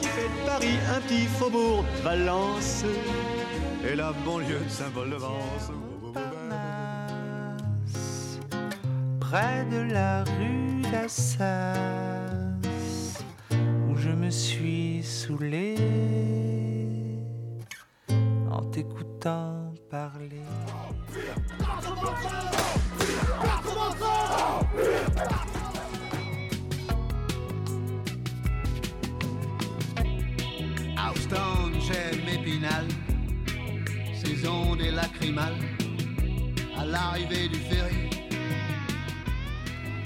Qui fait de Paris un petit faubourg de Valence et la banlieue de Saint-Paul-de-Vence. Près de la rue d'Assas, où je me suis saoulé en t'écoutant parler.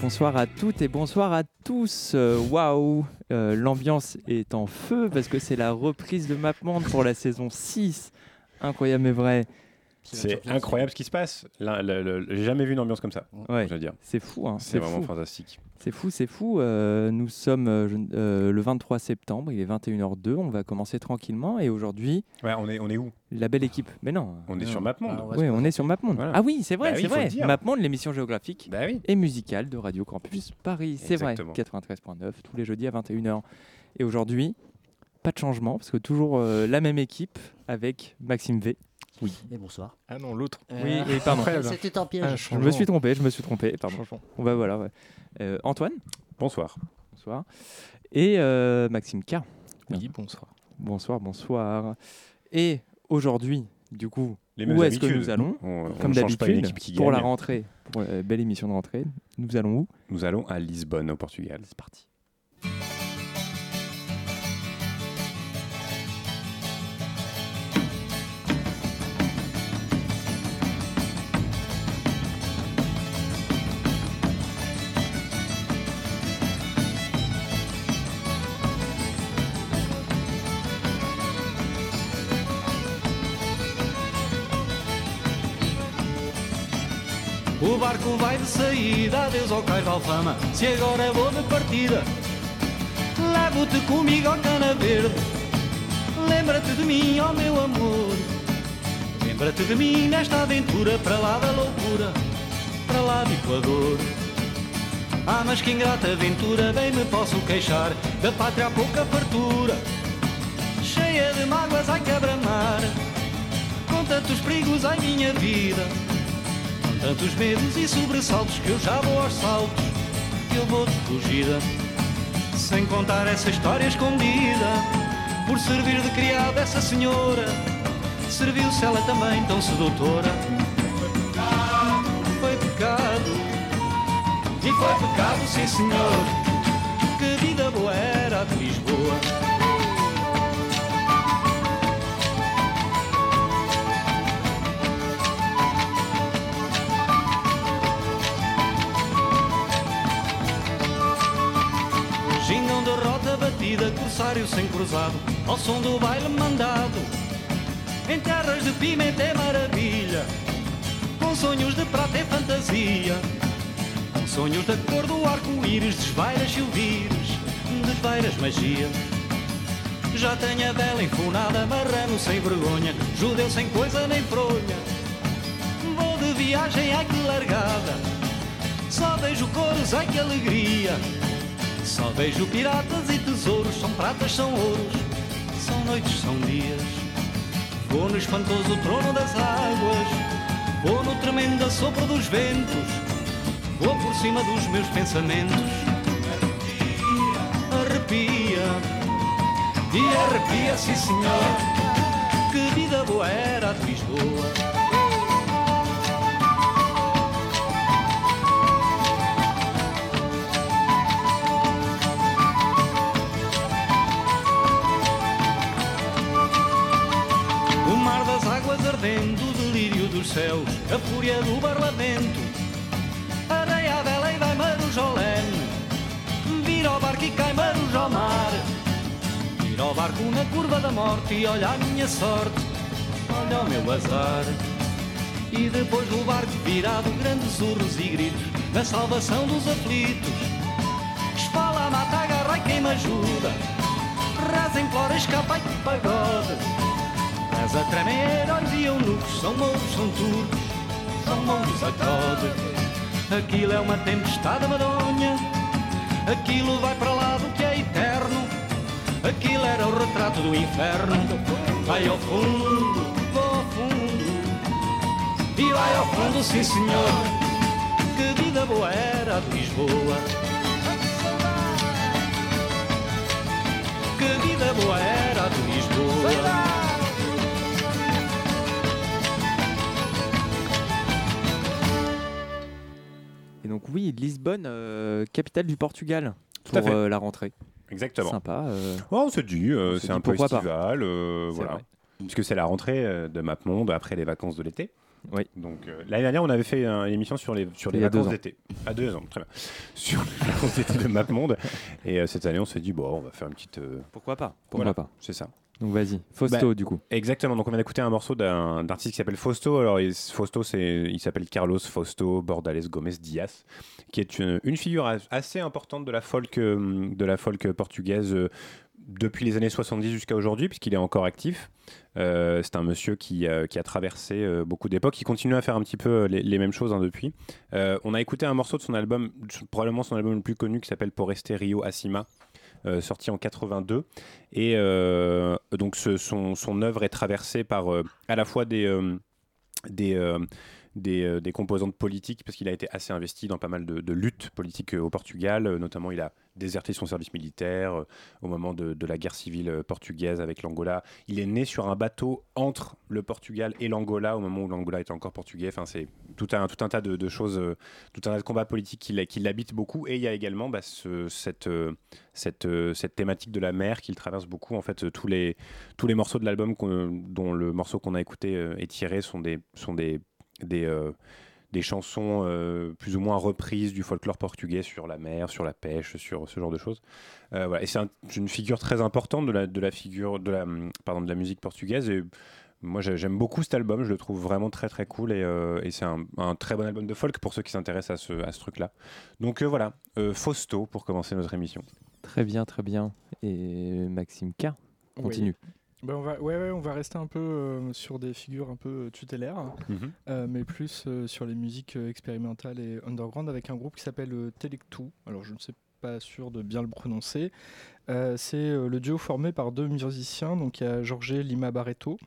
Bonsoir à toutes et bonsoir à tous. Euh, Waouh, euh, l'ambiance est en feu parce que c'est la reprise de MapMonde pour la saison 6. Incroyable mais vrai. C'est incroyable ce qui se passe. J'ai jamais vu une ambiance comme ça. Ouais, Je veux dire, c'est fou. hein, c'est vraiment fou. fantastique. C'est fou, c'est fou. Euh, nous sommes euh, je- euh, le 23 septembre, il est 21h02. On va commencer tranquillement et aujourd'hui, Ouais, on est, on est où? la belle équipe. Mais non. On est non. sur MapMonde. Oui, on est sur MapMonde. Voilà. Ah oui, c'est vrai, Bah oui, c'est vrai. MapMonde, l'émission géographique Bah oui. et musicale de Radio Campus Paris. C'est vrai, Exactement. 93.9 tous les jeudis à 21h. Et aujourd'hui, pas de changement parce que toujours euh, la même équipe avec Maxime V. Et bonsoir. Ah non, l'autre. Oui, oui, pardon. C'était un piège. Je me suis trompé, je me suis trompé. Pardon. On va voilà. ouais. Euh, Antoine, Bonsoir. bonsoir. Et euh, Maxime K. Oui, bonsoir. Bonsoir, bonsoir. Et aujourd'hui, du coup, Les Où est-ce que nous allons On- on comme d'habitude, pour la rentrée, pour la belle émission de rentrée, nous allons où? Nous allons à Lisbonne, au Portugal. C'est parti. Saída, adeus ao cais de Alfama. Se agora vou de partida, levo-te comigo ao cana verde. Lembra-te de mim, ó meu amor. Lembra-te de mim nesta aventura, para lá da loucura, para lá do Equador. Ah, mas que ingrata aventura, bem me posso queixar da pátria há pouca fartura, cheia de mágoas, ai quebra-mar, com tantos perigos, ai minha vida. Tantos medos e sobressaltos que eu já vou aos saltos, que eu vou de fugida. Sem contar essa história escondida, por servir de criada essa senhora, serviu-se ela também tão sedutora. Foi pecado, e foi pecado, sim senhor, que vida boa era de Lisboa. Rota batida, corsário sem cruzado, ao som do baile mandado. Em terras de pimenta é maravilha, com sonhos de prata é fantasia. Com sonhos da cor do arco-íris, desvairas silvires, desvairas magia. Já tenho a vela enfunada, marrano sem vergonha, judeu sem coisa nem fronha. Vou de viagem, ai que largada, só vejo coros, ai que alegria. Só vejo piratas e tesouros, são pratas, são ouros, são noites, são dias. Vou no espantoso trono das águas, vou no tremendo assopro dos ventos, vou por cima dos meus pensamentos. Arrepia, e arrepia, sim senhor, que vida boa era de Lisboa. Ardendo, o delírio dos céus, a fúria do barlavento. Areia vela e vai marujolene, vira o barco e cai marujo ao mar. Vira o barco na curva da morte e olha a minha sorte, olha o meu azar. E depois do barco virado, grandes surros e gritos, na salvação dos aflitos. Espala, mata, agarra e queima ajuda, reza, implora, escapa e pagode. Mas a tremer, olhos e eunucos, são mouros, são turcos, são mouros a code. Aquilo é uma tempestade madonha, aquilo vai para lá do que é eterno. Aquilo era o retrato do inferno. Vai ao fundo, vou ao fundo. E vai ao fundo, sim senhor. Que vida boa era de Lisboa. Oui, Lisbonne, euh, capitale du Portugal Tout à pour fait. euh, la rentrée. Exactement. Sympa. euh, Ouais, on se dit, c'est un peu estival, voilà. Puisque c'est la rentrée de MapMonde après les vacances de l'été. Oui. Donc euh, l'année dernière, on avait fait une émission sur les sur les vacances d'été. À deux ans, très bien. Sur les vacances d'été de MapMonde. Et euh, cette année, on s'est dit bon, on va faire une petite. euh, Pourquoi pas Pourquoi Voilà. pas c'est ça. Donc vas-y, Fausto Bah, du coup. Exactement. Donc on vient d'écouter un morceau d'un artiste qui s'appelle Fausto. Alors il- Fausto, il s'appelle Carlos Fausto Bordales Gomes Dias, qui est une, une figure as- assez importante de la folk euh, de la folk portugaise euh, depuis les années 70 jusqu'à aujourd'hui, puisqu'il est encore actif. Euh, c'est un monsieur qui, euh, qui a traversé euh, beaucoup d'époques, qui continue à faire un petit peu les, les mêmes choses hein, depuis. On a écouté un morceau de son album, probablement son album le plus connu, qui s'appelle Por este Rio Acima, sorti en 82. Et euh, donc son, œuvre est traversée par euh, à la fois des, euh, des, euh, des, euh, composantes politiques, parce qu'il a été assez investi dans pas mal de, luttes politiques euh, au Portugal. Euh, Notamment, il a déserté son service militaire euh, au moment de, la guerre civile euh, portugaise avec l'Angola. Il est né sur un bateau entre le Portugal et l'Angola au moment où l'Angola était encore portugais. Enfin, c'est tout un, tout un tas de, choses, euh, tout un tas de combats politiques qui, l'habitent beaucoup. Et il y a également bah, ce- cette, cette, cette thématique de la mer qu'il traverse beaucoup. En fait, tous les, tous les morceaux de l'album dont le morceau qu'on a écouté est tiré sont des, sont des, des chansons euh, plus ou moins reprises du folklore portugais sur la mer, sur la pêche, sur ce genre de choses. Euh, voilà. Et c'est un- une figure très importante de la, de la figure de la, pardon, de la musique portugaise. Et moi, j'ai- j'aime beaucoup cet album. Je le trouve vraiment très très cool et, euh, et c'est un, un très bon album de folk pour ceux qui s'intéressent à ce, à ce truc-là. Donc euh, voilà, euh, Fausto pour commencer notre émission. Très bien, très bien. Et Maxime K, continue. Bah, on va, ouais, ouais, on va rester un peu euh, sur des figures un peu euh, tutélaires, euh, mais plus euh, sur les musiques expérimentales et underground avec un groupe qui s'appelle Telectu. Alors je ne sais pas sûr de bien le prononcer. C'est le duo formé par deux musiciens, donc il y a Jorge Lima Barreto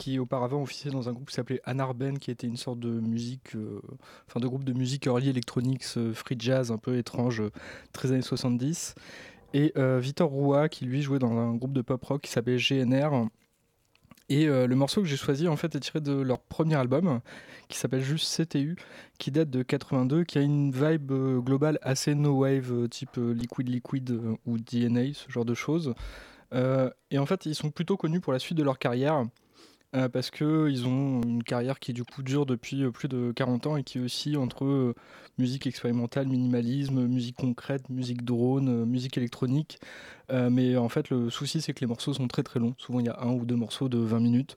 qui auparavant officiait dans un groupe qui s'appelait Anarben, qui était une sorte de musique, euh, enfin de groupe de musique early electronics, euh, free jazz un peu étrange, euh, très années 70. Et euh, Victor Roua, qui lui jouait dans un groupe de pop rock qui s'appelait GNR. Et euh, le morceau que j'ai choisi en fait est tiré de leur premier album qui s'appelle juste CTU, qui date de 82, qui a une vibe euh, globale assez no wave, type Liquid Liquid ou DNA, ce genre de choses. Et en fait, ils sont plutôt connus pour la suite de leur carrière. Euh, parce qu'ils ont une carrière qui du coup dure depuis euh, plus de 40 ans et qui oscille entre euh, musique expérimentale, minimalisme, musique concrète, musique drone, euh, musique électronique. Mais en fait, le souci, c'est que les morceaux sont très très longs. Souvent, il y a un ou deux morceaux de 20 minutes.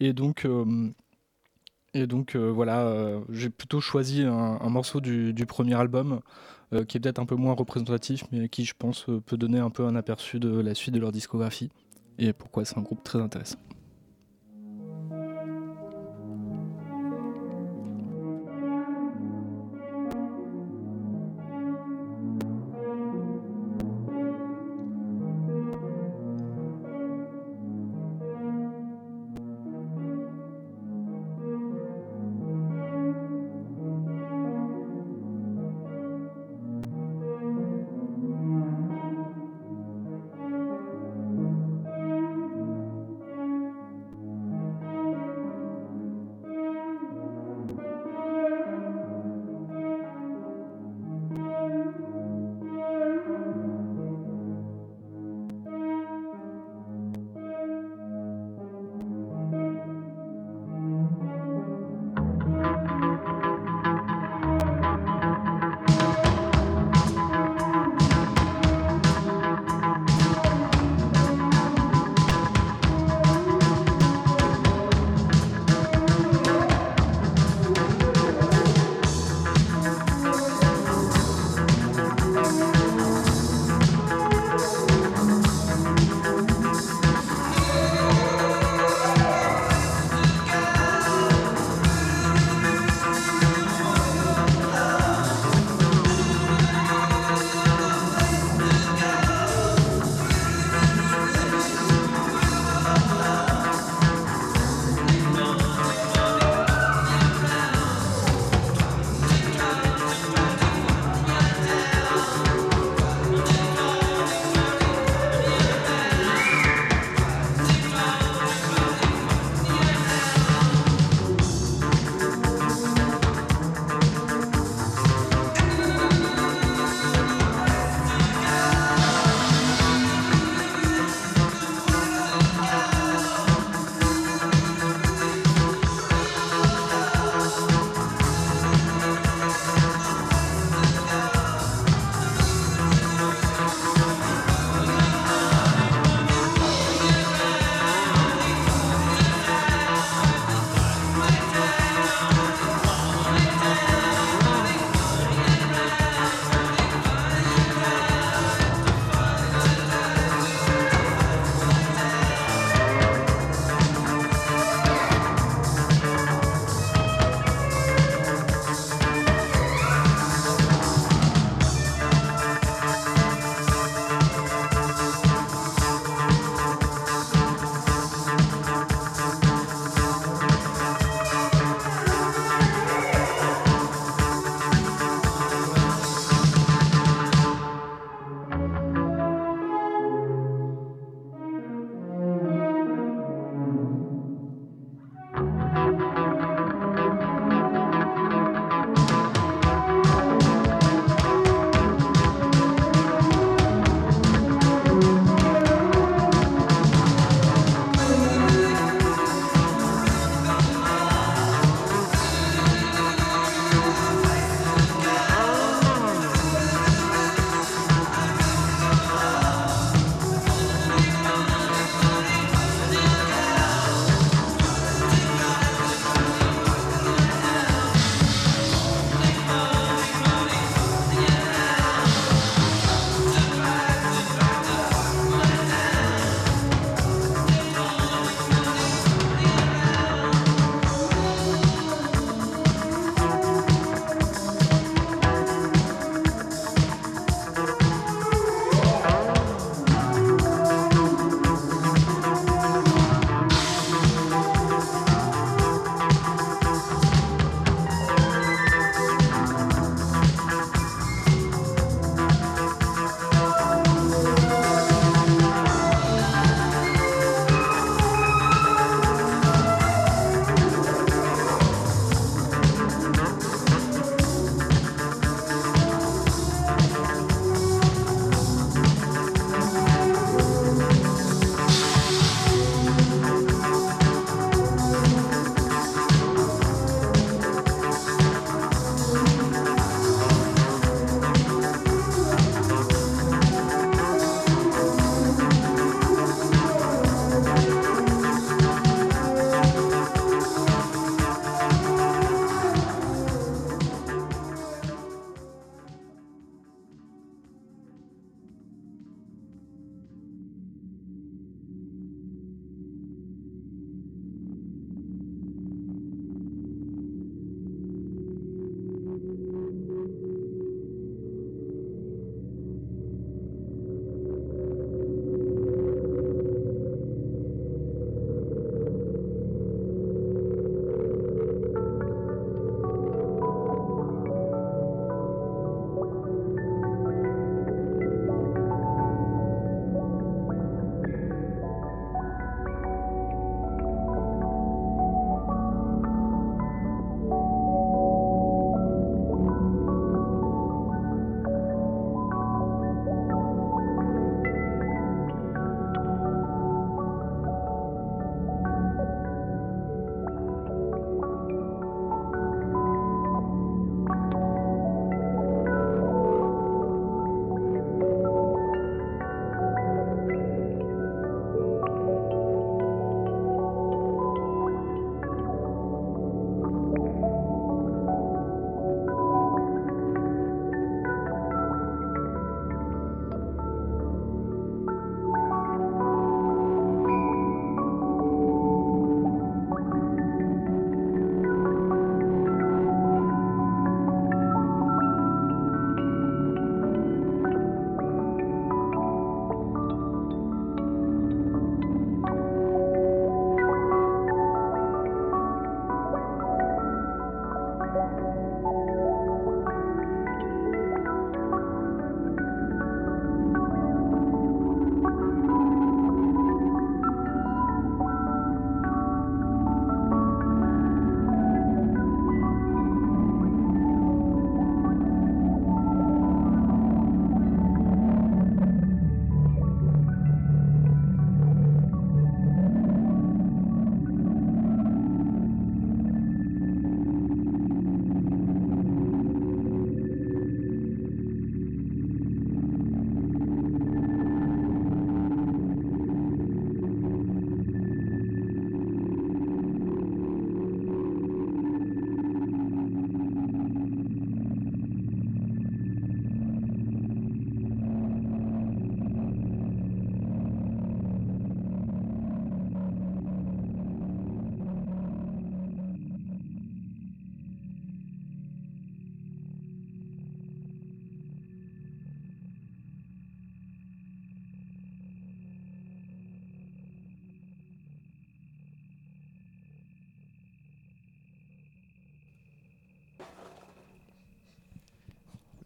Et donc, voilà, j'ai plutôt choisi un, morceau du, premier album qui est peut-être un peu moins représentatif, mais qui, je pense, peut donner un peu un aperçu de la suite de leur discographie et pourquoi c'est un groupe très intéressant.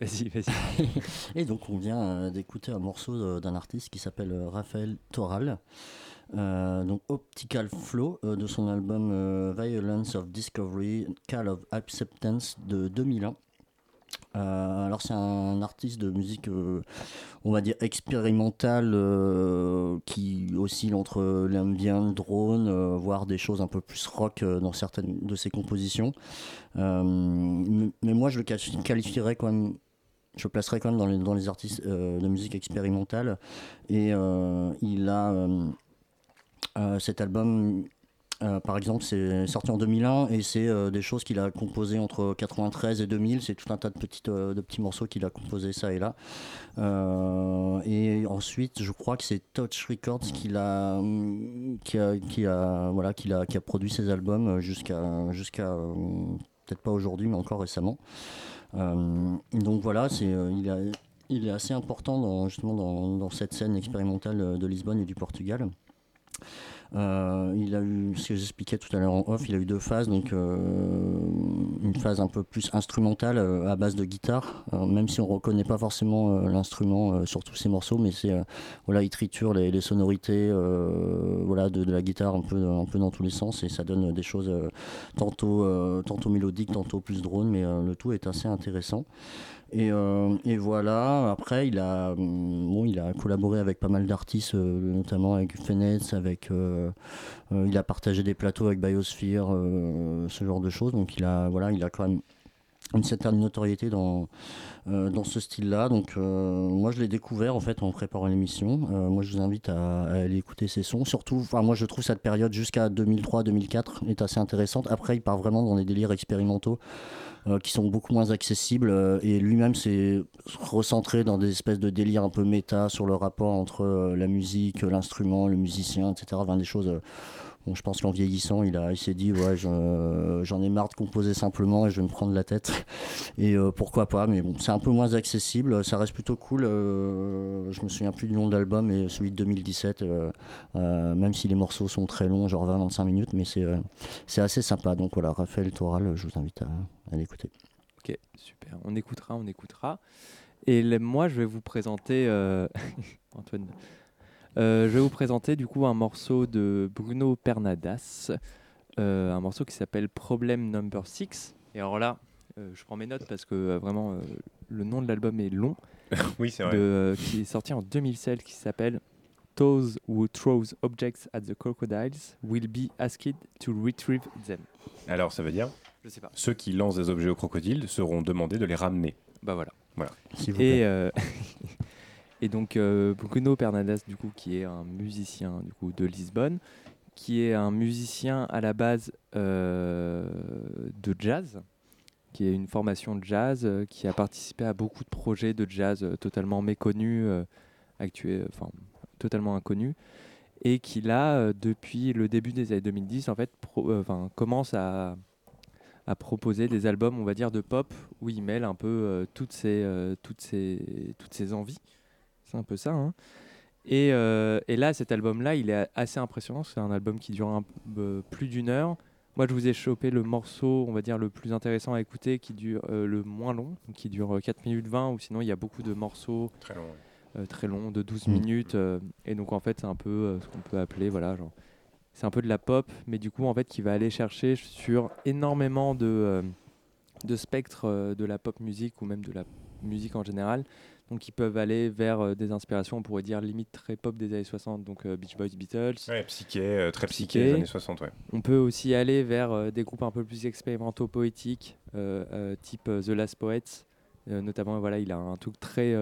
Et donc on vient euh, d'écouter un morceau d'un artiste qui s'appelle euh, Raphaël Toral. Euh, donc Optical Flow de son album Violence of Discovery, Call of Acceptance de 2001. Euh, alors c'est un artiste de musique, on va dire expérimentale, qui oscille entre l'ambient, drone, voire des choses un peu plus rock dans certaines de ses compositions. Mais moi je le quali- qualifierais quand même je le placerais quand même dans les, dans les artistes euh, de musique expérimentale. Et euh, il a euh, cet album, par exemple, c'est sorti en 2001 et c'est des choses qu'il a composées entre 93 et 2000. C'est tout un tas de, petites, de petits morceaux qu'il a composés ça et là. Et ensuite, je crois que c'est Touch Records qui a, a, a, voilà, a, a produit ses albums jusqu'à, jusqu'à peut-être pas aujourd'hui, mais encore récemment. Euh, donc voilà, c'est, euh, il, est assez important dans, justement dans, dans cette scène expérimentale euh, de Lisbonne et du Portugal. Euh, il a eu, ce que j'expliquais tout à l'heure en off, il a eu deux phases, donc euh, une phase un peu plus instrumentale euh, à base de guitare, même si on reconnaît pas forcément l'instrument sur tous ces morceaux, mais c'est voilà, il triture les, sonorités, voilà, de, de la guitare un peu, un peu dans tous les sens et ça donne des choses tantôt, tantôt mélodiques, tantôt plus drone, mais le tout est assez intéressant. Et, euh, et voilà, après, il a, hum, bon, il a collaboré avec pas mal d'artistes, euh, notamment avec Fenez, avec, euh, il a partagé des plateaux avec Biosphere, ce genre de choses. Donc il a, voilà, il a quand même une certaine notoriété dans, dans ce style-là. Donc moi je l'ai découvert en fait en préparant l'émission. Moi je vous invite à, aller écouter ses sons. Surtout, moi je trouve cette période jusqu'à 2003-2004 est assez intéressante. Après il part vraiment dans des délires expérimentaux euh, qui sont beaucoup moins accessibles euh, et lui-même s'est recentré dans des espèces de délires un peu méta sur le rapport entre euh, la musique, l'instrument, le musicien, etc. Des choses. Je pense qu'en vieillissant, il, a, il s'est dit ouais, je- j'en ai marre de composer simplement et je vais me prendre la tête. Et euh, pourquoi pas, mais bon, c'est un peu moins accessible. Ça reste plutôt cool. euh, je me souviens plus du nom de l'album, mais celui de 2017, euh, euh, même si les morceaux sont très longs, genre 20-25 minutes, mais c'est assez sympa. Donc voilà, Raphaël Toral, je vous invite à, à l'écouter. Ok, super. On écoutera, on écoutera. Et moi, je vais vous présenter Antoine. Euh, je vais vous présenter du coup un morceau de Bruno Pernadas, euh, un morceau qui s'appelle Problem Number 6. Et alors là, euh, je prends mes notes parce que euh, vraiment euh, le nom de l'album est long. Oui, c'est vrai. de, euh, qui est sorti en 2007, qui s'appelle Those who throws objects at the crocodiles will be asked to retrieve them. Alors, ça veut dire Je sais pas. Ceux qui lancent des objets aux crocodiles seront demandés de les ramener. Bah voilà. Voilà. S'il vous plaît. Et, euh, et donc euh, Bruno Pernadas, du coup, qui est un musicien du coup, de Lisbonne, qui est un musicien à la base euh, de jazz, qui est une formation de jazz, euh, qui a participé à beaucoup de projets de jazz euh, totalement méconnus, actuels, enfin totalement inconnus, et qui là, depuis le début des années 2010, en fait, commence à à proposer des albums, on va dire, de pop où il mêle un peu toutes, euh, toutes, ces, toutes ces envies. C'est un peu ça. hein. Et, euh, et là, cet album-là, il est assez impressionnant. C'est un album qui dure un peu plus d'une heure. Moi, je vous ai chopé le morceau, on va dire, le plus intéressant à écouter, qui dure euh, le moins long, donc qui dure euh, 4 minutes 20, ou sinon, il y a beaucoup de morceaux Très long. euh, très longs, de 12 Mm. minutes. euh, et donc, en fait, c'est un peu euh, ce qu'on peut appeler, voilà, genre, c'est un peu de la pop, mais du coup, en fait, qui va aller chercher sur énormément de, euh, de spectres euh, de la pop musique ou même de la musique en général. Donc, ils peuvent aller vers euh, des inspirations, on pourrait dire limite très pop des années 60, donc euh, Beach Boys, Beatles. Ouais, psyché, euh, très psyché, Psyché. des années 60, ouais. On peut aussi aller vers des groupes un peu plus expérimentaux poétiques, type The Last Poets. Notamment, voilà, il a un truc très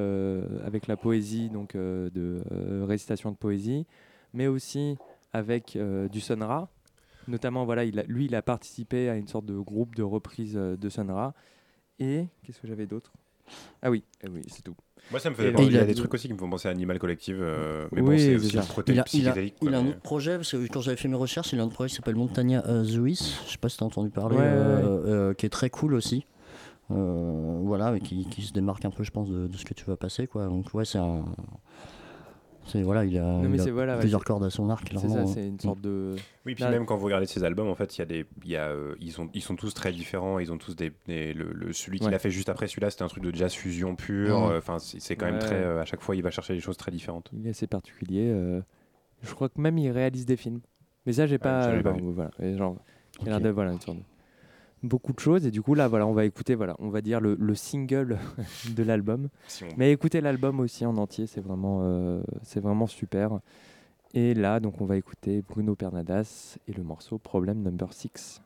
avec la poésie, donc de récitation de poésie, mais aussi avec du Sun Ra. Notamment, voilà, il a- lui, il a participé à une sorte de groupe de reprise de Sun Ra. Et qu'est-ce que j'avais d'autre? Ah oui, eh oui, c'est tout. Moi, ça me Et fait. là- Il y il a a des trucs aussi qui me font penser à Animal Collective, euh, mais Oui, c'est c'est aussi Il a, il, a, psychédélique. il quoi, a un mais- autre projet, parce que quand j'avais fait mes recherches, il a un autre projet qui s'appelle Montagna euh, Wiz, je sais pas si tu as entendu parler, Ouais, ouais, euh, euh, qui est très cool aussi. Euh, voilà, et qui, qui se démarque un peu, je pense, de, de ce que tu vas passer. Quoi. Donc, ouais, c'est un. C'est voilà, il a, Non, mais il a c'est- voilà, ouais, plusieurs cordes à son arc. C'est ça, c'est une sorte de. Oui, puis Là- même quand vous regardez ces albums, en fait, il y a des, il y a, euh, ils, sont, ils sont tous très différents. Ils ont tous des, des- le, le- celui qu'il Ouais. a fait juste après celui-là, c'était un truc de jazz fusion pur. Ouais. euh, Enfin, c'est c'est quand même Ouais. très. euh, à chaque fois, il va chercher des choses très différentes. Il est assez particulier. euh, Je crois que même il réalise des films. Mais ça, j'ai pas. pas vu. voilà, genre, il a l'air Ok. de- voilà, une sorte de- Beaucoup de choses. Et du coup, là, voilà, on va écouter, voilà, on va dire le, le single de l'album. Si on- Mais écoutez l'album aussi en entier, c'est vraiment, euh, c'est vraiment super. Et là, donc, on va écouter Bruno Pernadas et le morceau Problem Number 6.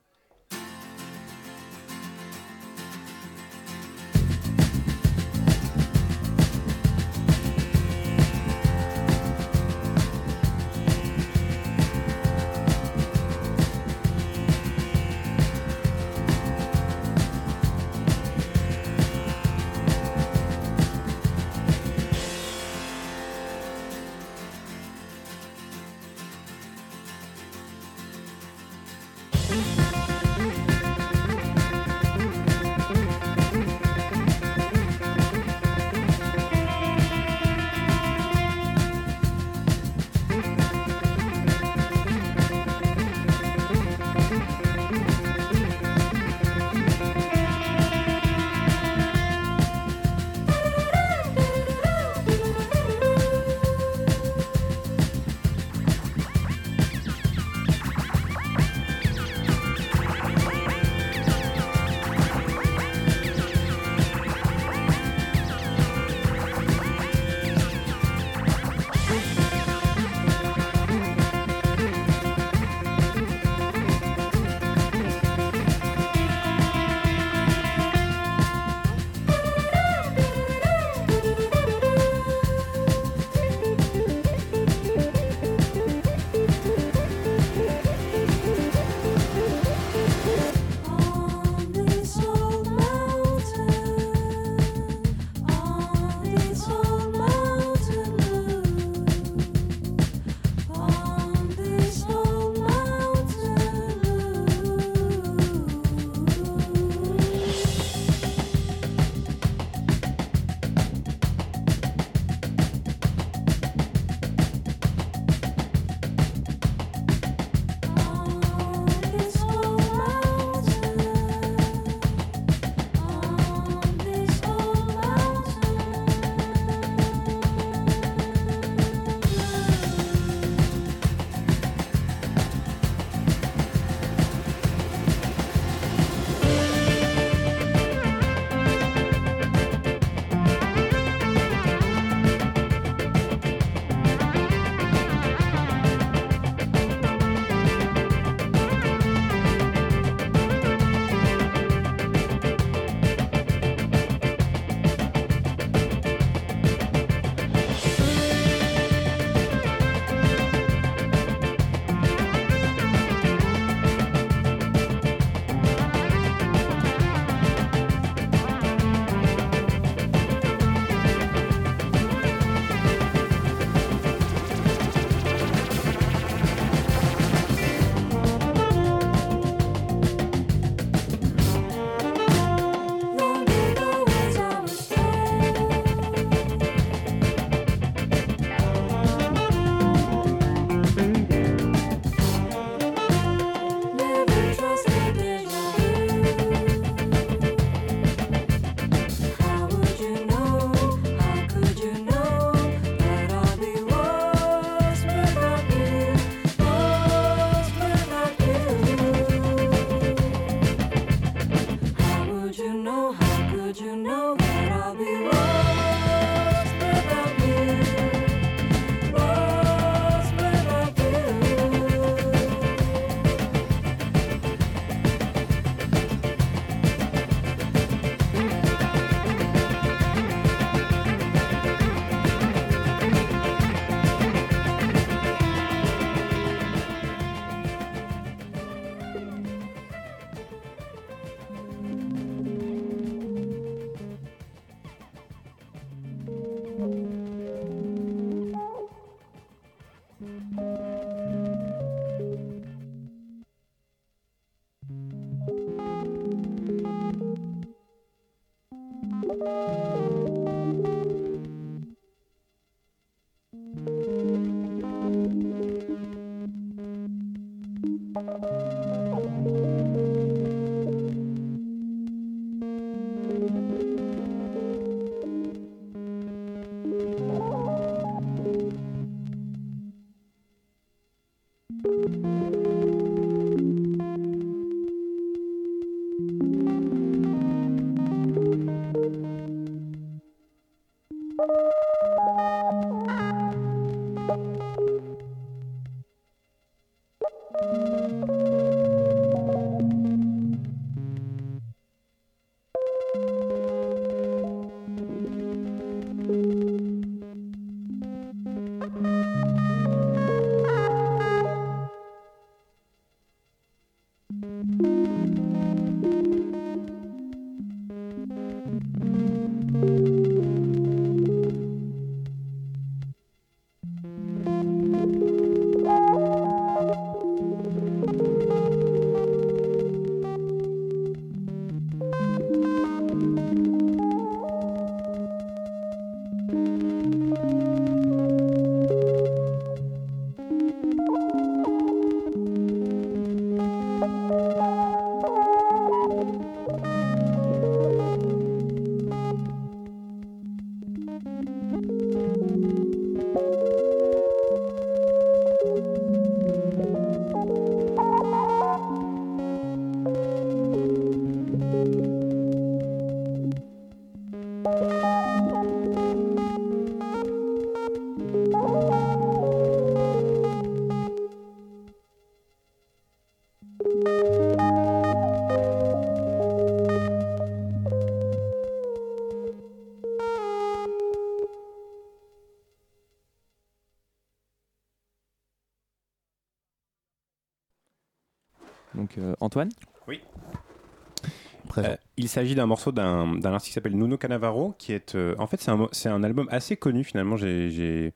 Il s'agit d'un morceau d'un artiste qui s'appelle Nuno Canavaro, qui est. euh, en fait, c'est un, un album assez connu finalement. J'ai-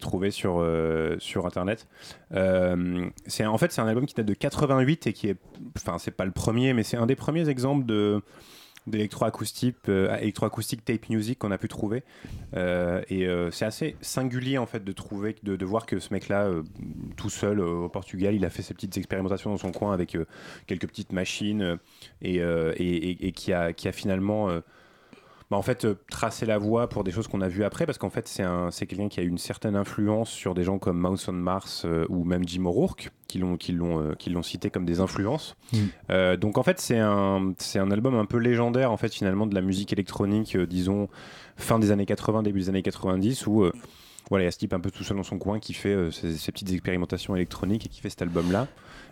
trouvé sur, euh, sur internet. Euh, c'est en fait c'est un album qui date de 88 et qui est. Enfin, c'est pas le premier, mais c'est un des premiers exemples de d'électroacoustique euh, électroacoustique tape music qu'on a pu trouver et c'est assez singulier en fait de trouver de, de voir que ce mec là tout seul euh, au Portugal il a fait ses petites expérimentations dans son coin avec euh, quelques petites machines euh, et, et, et- et qui a qui a finalement bah, en fait tracé la voie pour des choses qu'on a vues après parce qu'en fait c'est un c'est quelqu'un qui a eu une certaine influence sur des gens comme Mouse on Mars ou même Jim O'Rourke qui l'ont cité comme des influences Mm. euh, donc en fait c'est un album un peu légendaire en fait finalement de la musique électronique euh, disons fin des années 80 début des années 90 où euh, voilà il y a ce type un peu tout seul dans son coin qui fait euh, ses, ses petites expérimentations électroniques et qui fait cet album là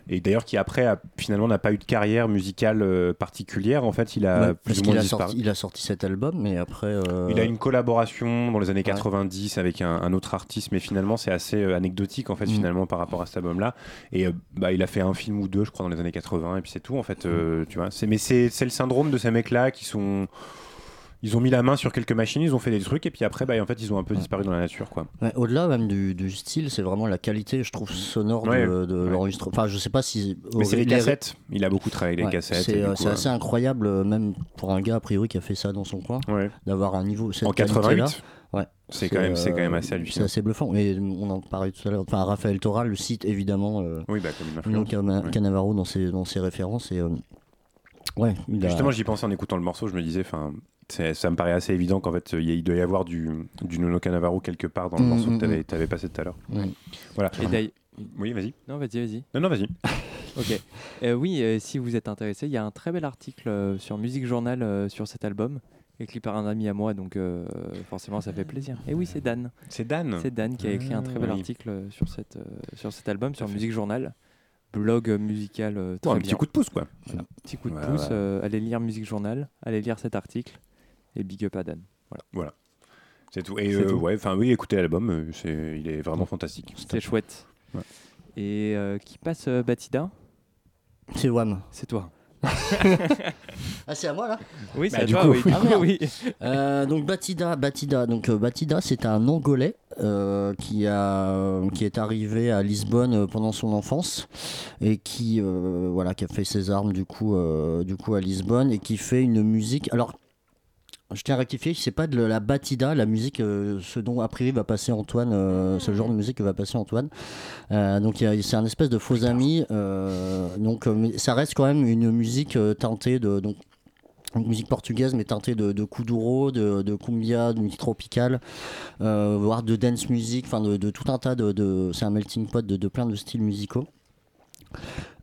et d'ailleurs qui après a, finalement n'a pas eu de carrière musicale euh, particulière en fait il a Ouais, plus ou moins a disparu sorti, il a sorti cet album, mais après. euh, il a une collaboration dans les années 90 avec un, un autre artiste, mais finalement c'est assez euh, anecdotique en fait Mm. finalement par rapport à cet album-là. Et euh, bah, il a fait un film ou deux, je crois, dans les années 80 et puis c'est tout en fait. tu vois. C'est mais c'est c'est le syndrome de ces mecs-là qui sont ils ont mis la main sur quelques machines, ils ont fait des trucs et puis après bah, en fait ils ont un peu disparu dans la nature quoi. Ouais, Au-delà même du, du style, c'est vraiment la qualité, je trouve, sonore Ouais, de, de ouais. l'enregistrement. Enfin, je sais pas si. Mais c'est les cassettes. Il a beaucoup travaillé avec les cassettes. C'est euh, c'est euh, assez incroyable, euh, même pour un gars a priori qui a fait ça dans son coin, d'avoir un niveau. cette En qualité-là. 88. Ouais. C'est quand même c'est quand même assez C'est hallucinant. assez bluffant. Et on en parlait tout à l'heure. Enfin, Raphaël Toral le cite évidemment euh, Oui bah comme une. Cana-. Canavaro dans ses, dans ses références. Et, ouais, il a- Justement, j'y pensais en écoutant le morceau, je me disais, enfin, c'est- ça me paraît assez évident qu'en fait, il doit y avoir du, du Nono Canavaro quelque part dans le Mm, morceau mm, que tu avais, passé tout à l'heure. Ouais. Voilà. Et Oui, vas-y. Non, vas-y, vas-y. Non, non, vas-y. Ok. Euh, oui, euh, si vous êtes intéressé, il y a un très bel article euh, sur Musique Journal euh, sur cet album, écrit par un ami à moi, donc euh, forcément ça fait plaisir. Et oui, c'est Dan. C'est Dan. C'est Dan qui a écrit un très bel Ah, oui. article euh, sur, cette, euh, sur cet album, sur. Musique Journal, blog musical euh, très Ouais, un bien. petit coup de pouce, quoi. Voilà, petit coup de Ouais, pouce. ouais. euh, allez lire Musique Journal, allez lire cet article, et big up à Dan. Voilà. C'est tout. Et euh, tout. ouais, enfin, oui, écoutez l'album, euh, c'est, il est vraiment fantastique. C'était chouette. Ouais. Et euh, qui passe euh, Batida? C'est Wham. C'est toi. Ah, c'est à moi là? Oui, Bah, c'est à du toi, coup, oui. Ah, oui. Euh, donc Batida, Batida, donc euh, Batida, c'est un Angolais euh, qui a qui est arrivé à Lisbonne pendant son enfance et qui euh, voilà qui a fait ses armes du coup euh, du coup à Lisbonne et qui fait une musique. Alors je tiens à rectifier, c'est pas de la batida, la musique, euh, ce dont a priori va passer Antoine, euh, le genre de musique que va passer Antoine. Euh, donc c'est un espèce de faux ami. donc ça reste quand même une musique teintée de donc une musique portugaise mais teintée de, de kuduro, de, de cumbia, de musique tropicale, voire de dance music, enfin de, de tout un tas de, c'est un melting pot de plein de styles musicaux.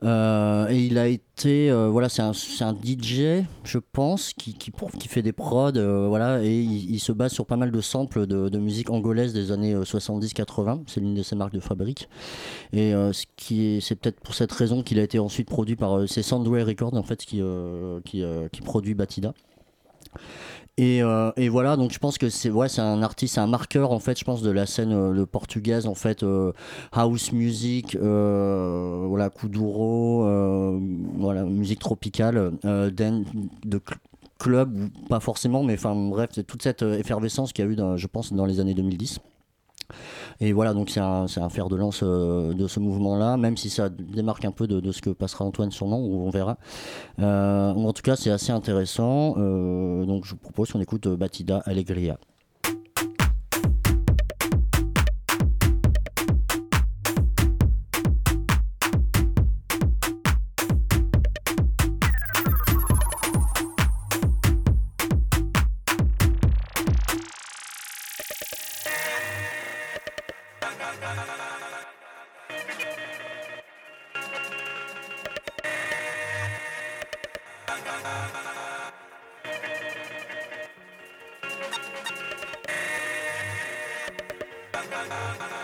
Euh, et il a été, euh, voilà, c'est un, un DJ, je pense, qui, qui, qui fait des prods, euh, voilà, et il, se base sur pas mal de samples de, de musique angolaise des années euh, 70-80. C'est l'une de ses marques de fabrique. Et c'est peut-être pour cette raison qu'il a été ensuite produit par, c'est Soundway Records en fait qui, qui, qui produit Batida. Et, euh, et voilà, donc je pense que c'est un artiste, c'est un marqueur en fait, je pense de la scène euh, le portugaise en fait, euh, house music, euh, voilà, kuduro, euh, voilà, musique tropicale, euh, de cl- club pas forcément, mais enfin bref, c'est toute cette euh, effervescence qu'il y a eu, je pense, dans les années 2010. Et voilà, donc c'est un, un fer de lance euh, de ce mouvement-là, même si ça démarque un peu de, ce que passera Antoine sûrement, ou on verra. Euh, en tout cas, c'est assez intéressant. euh, donc je vous propose qu'on écoute Batida Alegria. Bye-bye.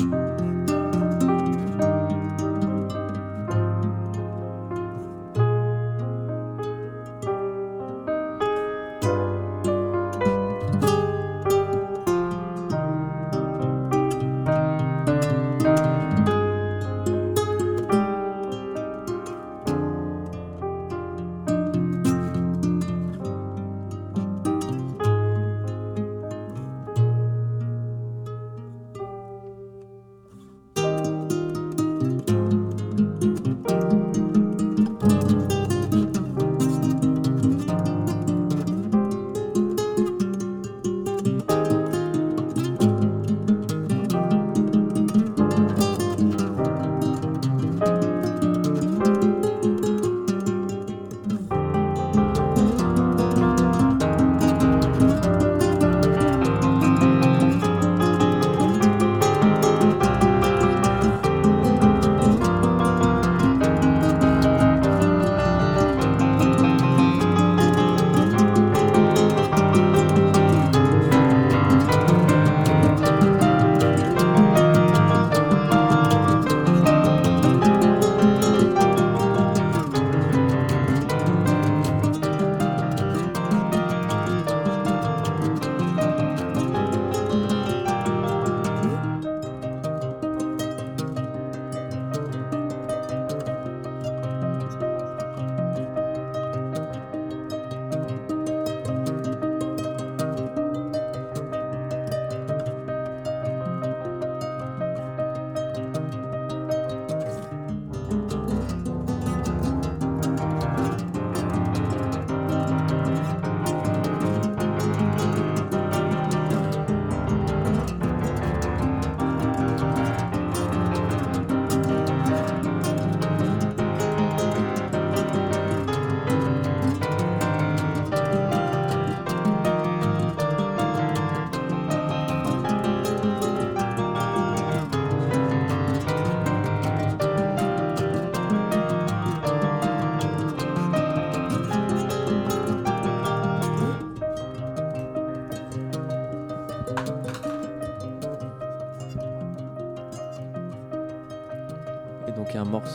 Música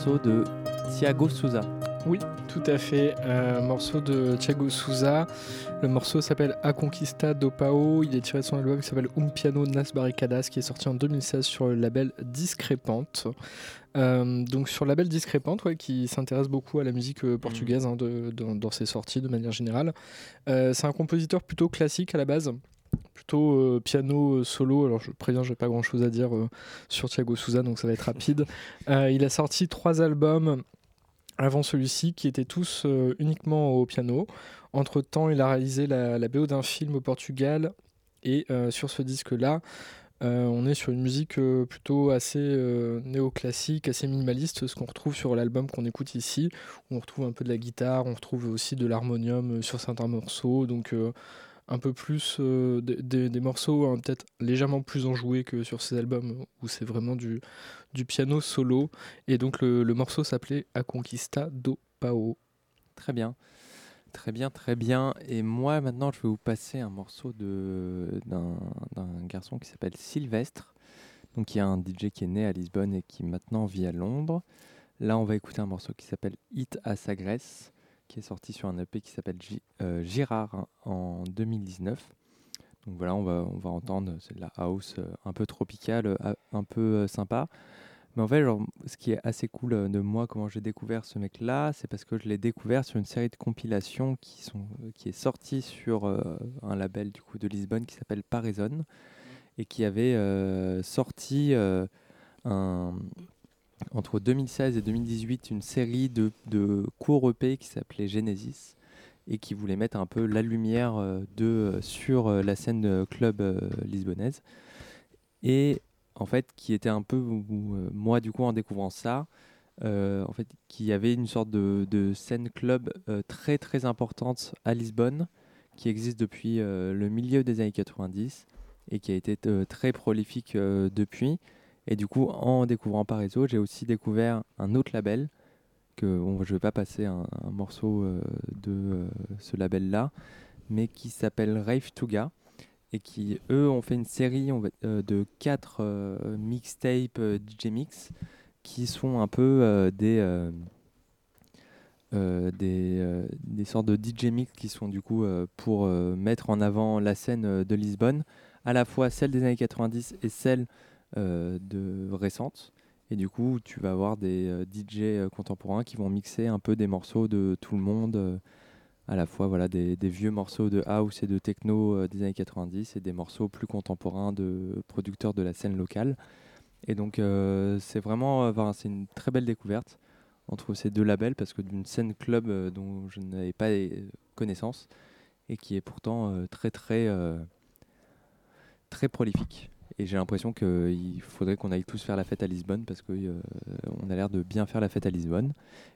morceau de Thiago Souza. Oui, tout à fait. Un morceau de Thiago Souza. Le morceau s'appelle A Conquista do Pao. Il est tiré de son album qui s'appelle Un Piano Nas Barricadas, qui est sorti en 2016 sur le label Discrépante. Euh, donc sur le label Discrépante, ouais, qui s'intéresse beaucoup à la musique euh, portugaise hein, de- dans- dans ses sorties de manière générale. Euh, c'est un compositeur plutôt classique à la base. Plutôt euh, piano euh, solo, alors je préviens, j'ai pas grand chose à dire euh, sur Thiago Souza, donc ça va être rapide. Il a sorti trois albums avant celui-ci qui étaient tous uniquement au piano. Entre temps, il a réalisé la, la BO d'un film au Portugal et sur ce disque-là, on est sur une musique plutôt assez néoclassique, assez minimaliste, ce qu'on retrouve sur l'album qu'on écoute ici, où on retrouve un peu de la guitare, on retrouve aussi de l'harmonium sur certains morceaux, donc un peu plus euh, des- morceaux hein, peut-être légèrement plus enjoués que sur ces albums où c'est vraiment du, piano solo. Et donc le, morceau s'appelait A Conquista do Pao. Très bien. Très bien, très bien. Et moi, maintenant, je vais vous passer un morceau d'un garçon qui s'appelle Sylvestre, donc qui est un DJ qui est né à Lisbonne et qui maintenant vit à Londres. Là, on va écouter un morceau qui s'appelle Hit à Sagres, qui est sorti sur un EP qui s'appelle euh, Girard hein, en 2019. Donc voilà, on va, on va entendre, c'est de la house euh, un peu tropicale, euh, un peu euh, sympa. Mais en fait, genre, ce qui est assez cool euh, de moi, comment j'ai découvert ce mec-là, c'est parce que je l'ai découvert sur une série de compilations qui, sont, euh, qui est sortie sur euh, un label du coup de Lisbonne qui s'appelle Paraison et qui avait euh, sorti euh, un, entre 2016 et 2018 une série de, de courts EP qui s'appelait Genesis et qui voulait mettre un peu la lumière euh, de, sur euh, la scène euh, club lisbonnaise. Et en fait, qui était un peu, moi du coup en découvrant ça, en fait, qui avait une sorte de, de scène club très très importante à Lisbonne, qui existe depuis le milieu des années 90 et qui a été très prolifique depuis. Et du coup, en découvrant Paraiso, j'ai aussi découvert un autre label que je ne vais pas passer un, morceau euh, de euh, ce label-là, mais qui s'appelle Rave Tuga et qui, eux, ont fait une série euh, de quatre mixtapes DJ Mix qui sont un peu des, des, des sortes de DJ Mix qui sont du coup pour mettre en avant la scène de Lisbonne, à la fois celle des années 90 et celle de récente. Et du coup, tu vas avoir des euh, DJ euh, contemporains qui vont mixer un peu des morceaux de tout le monde, euh, à la fois voilà, des, vieux morceaux de house et de techno euh, des années 90 et des morceaux plus contemporains de producteurs de la scène locale. Et donc, euh, c'est vraiment euh, c'est une très belle découverte entre ces deux labels parce que d'une scène club euh, dont je n'avais pas euh, connaissance et qui est pourtant euh, très, très, euh, très prolifique. Et j'ai l'impression qu'il faudrait qu'on aille tous faire la fête à Lisbonne parce qu'on a l'air de bien faire la fête à Lisbonne.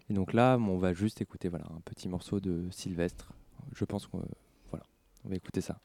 Et donc là, on va juste écouter voilà, un petit morceau de Sylvestre. Je pense qu'on voilà, on va écouter ça.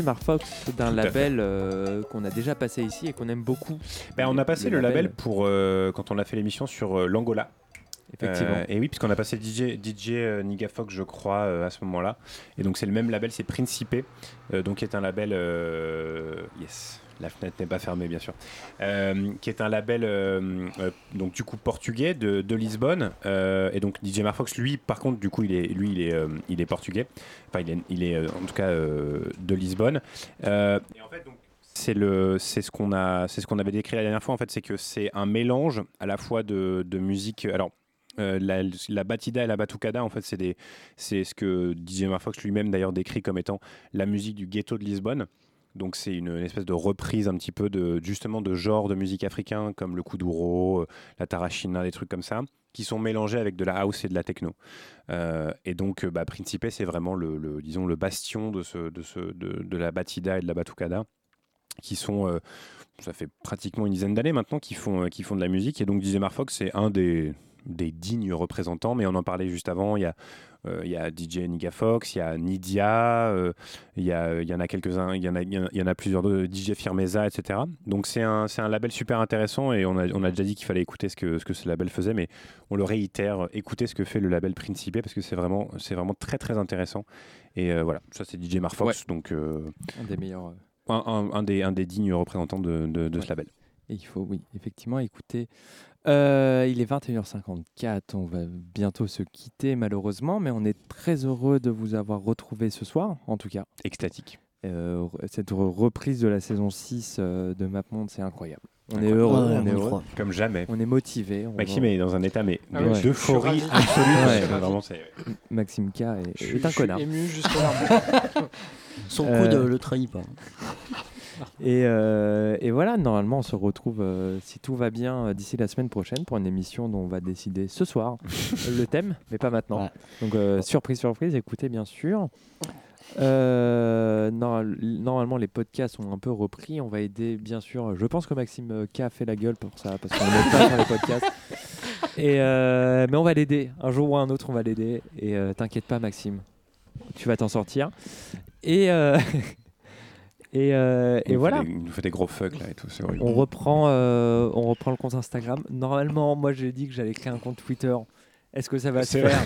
DJ Marfox d'un label euh, qu'on a déjà passé ici et qu'on aime beaucoup. Ben, on a passé le, label, pour euh, quand on a fait l'émission sur euh, l'Angola. Effectivement. Euh, et oui, puisqu'on a passé DJ, DJ euh, Niga Fox, je crois, euh, à ce moment-là. Et donc c'est le même label, c'est Principe, donc qui est un label. yes. La fenêtre n'est pas fermée, bien sûr. Euh, qui est un label, euh, euh, donc du coup portugais de, Lisbonne. Et donc DJ Marfox, lui, par contre, du coup, il est, lui, il est, il est portugais. Enfin, il est, en tout cas de Lisbonne. Et en fait, donc, c'est ce qu'on ce qu'on avait décrit la dernière fois. En fait, c'est que c'est un mélange à la fois de, musique. Alors. la, la batida et la batucada, en fait, c'est c'est ce que DJ Marfox lui-même d'ailleurs décrit comme étant la musique du ghetto de Lisbonne. Donc c'est une, espèce de reprise un petit peu de justement de genres de musique africain comme le kuduro, euh, la tarachina, des trucs comme ça, qui sont mélangés avec de la house et de la techno. Euh, et donc euh, bah, Principe c'est vraiment le, disons le bastion de ce, de, ce, de, la batida et de la batucada, qui sont ça fait pratiquement une dizaine d'années maintenant qu'ils font, qu'ils font de la musique. Et donc DJ Marfox c'est un des des dignes représentants, mais on en parlait juste avant. Il y a, euh, il y a DJ Niga Fox, il y a Nidia, euh, il, y a, il y en a quelques-uns, il y en a, il y en a- plusieurs DJ Firmeza, etc. Donc c'est un, un label super intéressant et on a, on a déjà dit qu'il fallait écouter ce que, ce que ce label faisait, mais on le réitère, écoutez ce que fait le label Principe parce que c'est vraiment, vraiment très très intéressant. Et euh, voilà, ça c'est DJ Marfox, donc Un des meilleurs. un, un- un des, un des dignes représentants de, de- de ce label. Et il faut, oui, effectivement, écouter. Euh, il est 21h54, on va bientôt se quitter malheureusement, mais on est très heureux de vous avoir retrouvé ce soir, en tout cas. Extatique. Euh, cette re- reprise de la saison 6 euh, de MapMonde, c'est incroyable. On est heureux, Ouais, on on est heureux. Comme jamais. On est motivé. Maxime va- est dans un état mais, Ah ouais. d'euphorie suis absolue. Ouais. vraiment, c'est- Maxime K est, Je est suis- un je suis connard. ému jusqu'aux larmes. Son Euh, coude le trahit pas. Et, euh, et voilà, normalement, on se retrouve, euh, si tout va bien, euh, d'ici la semaine prochaine pour une émission dont on va décider ce soir le thème, mais pas maintenant. Ouais. Donc, euh, surprise, surprise, écoutez bien sûr. Normal- normalement, les podcasts sont un peu repris. On va aider, bien sûr. Je pense que Maxime K a fait la gueule pour ça, parce qu'on n'est pas sur les podcasts. Et, mais on va l'aider. Un jour ou un autre, on va l'aider. Et t'inquiète pas, Maxime. Tu vas t'en sortir. Et, et, euh, et voilà. des- il nous fait des gros fucks là et tout, c'est horrible. On reprend, euh, on reprend le compte Instagram. Normalement, moi j'ai dit que j'allais créer un compte Twitter. Est-ce que ça va se faire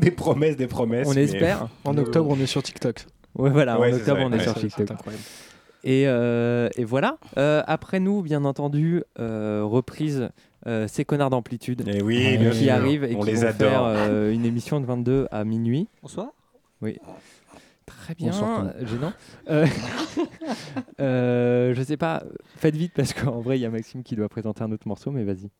des promesses, des promesses. On mais- espère. En octobre, on est sur TikTok. Ouais, voilà, Ouais, en octobre on ouais, est sur TikTok. C'est incroyable. Et, euh, et voilà. Euh, après nous, bien entendu, euh, reprise euh, ces connards d'amplitude Eh oui, bien qui arrivent et on qui les vont adore. faire euh, une émission de 22 à minuit. Bonsoir. Très bien, euh, gênant. Euh, euh, je sais pas, faites vite parce qu'en vrai il y a Maxime qui doit présenter un autre morceau, mais vas-y.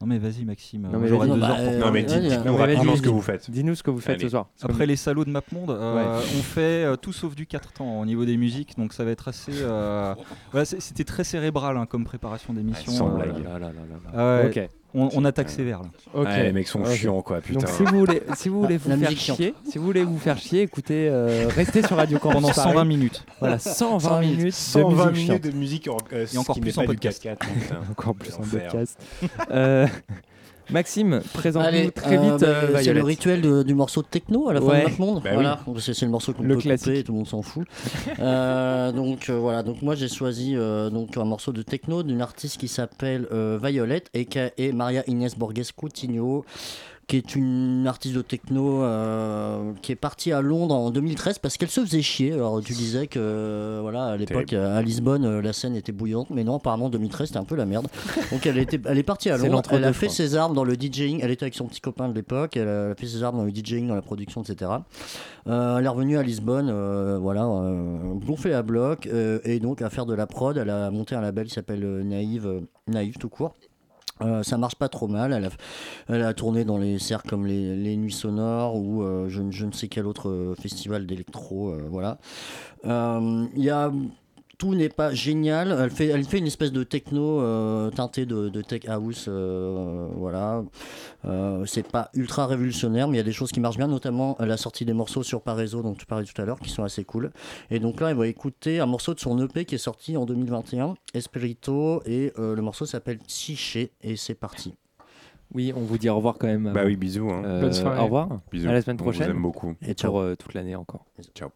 Non mais vas-y Maxime, Non, mais j'aurai deux Bah, heures pour euh, Non mais dites- dites-nous rapidement ce que vous faites. Dis-nous ce que vous faites Allez. ce soir. Après les salauds de MapMonde, euh, on fait euh, tout sauf du 4 temps au niveau des musiques, donc ça va être assez. euh, voilà, c'est- C'était très cérébral hein, comme préparation d'émission. sans euh, blague. Oh là là là là Ah on, on attaque sévère là. Ok. Ouais, les mecs sont Ok. chiants quoi, putain. Donc si vous voulez, si vous voulez Ah, vous faire chier, si vous voulez vous faire chier, écoutez, euh, restez sur Radio Campus Pendant Paris. 120 minutes. Voilà, 120 100 minutes, de 120 musique minutes de musique en, euh, Et encore plus en podcast. 4 putain. Encore plus en L'enfer. podcast. Maxime, présente-nous très vite euh, bah, euh, c'est le rituel de- du morceau de techno à la fin Ouais. de notre monde. Bah voilà, c'est c'est le morceau qu'on Le peut classique. couper, tout le monde s'en fout. Euh, donc euh, voilà, donc moi j'ai choisi euh, donc un morceau de techno d'une artiste qui s'appelle euh, Violette et qui est Maria Inés Borges Coutinho qui est une artiste de techno euh, qui est partie à Londres en 2013 parce qu'elle se faisait chier. Alors tu disais que euh, voilà à l'époque à Lisbonne euh, la scène était bouillante, mais non apparemment en 2013 c'était un peu la merde. Donc elle était, elle est partie à Londres, elle a fait ses armes dans le DJing, elle était avec son petit copain de l'époque, elle a fait ses armes dans le DJing, dans la production, etc. Euh, elle est revenue à Lisbonne, euh, voilà, euh, gonflée à bloc, euh, et donc à faire de la prod. Elle a monté un label qui s'appelle Naïve, Naïve tout court. Euh, ça marche pas trop mal. Elle a, tourné dans les cercles comme les, Nuits Sonores ou euh, je, ne- sais quel autre euh, festival d'électro. voilà. Il y a tout n'est pas génial. Elle fait, elle fait une espèce de techno euh, teintée de, de tech house. euh, voilà. Euh, c'est pas ultra révolutionnaire, mais il y a des choses qui marchent bien, notamment la sortie des morceaux sur Parezo, dont tu parlais tout à l'heure, qui sont assez cool. Et donc là, on va écouter un morceau de son EP qui est sorti en 2021, Espirito, et euh, le morceau s'appelle Chiché, et c'est parti. Oui, on vous dit au revoir quand même. Bah oui, bisous. hein. Euh, Bonne soirée. Au revoir. Bisous. À la semaine On vous prochaine. aime beaucoup. Et Ciao. pour euh, toute l'année encore. Ciao.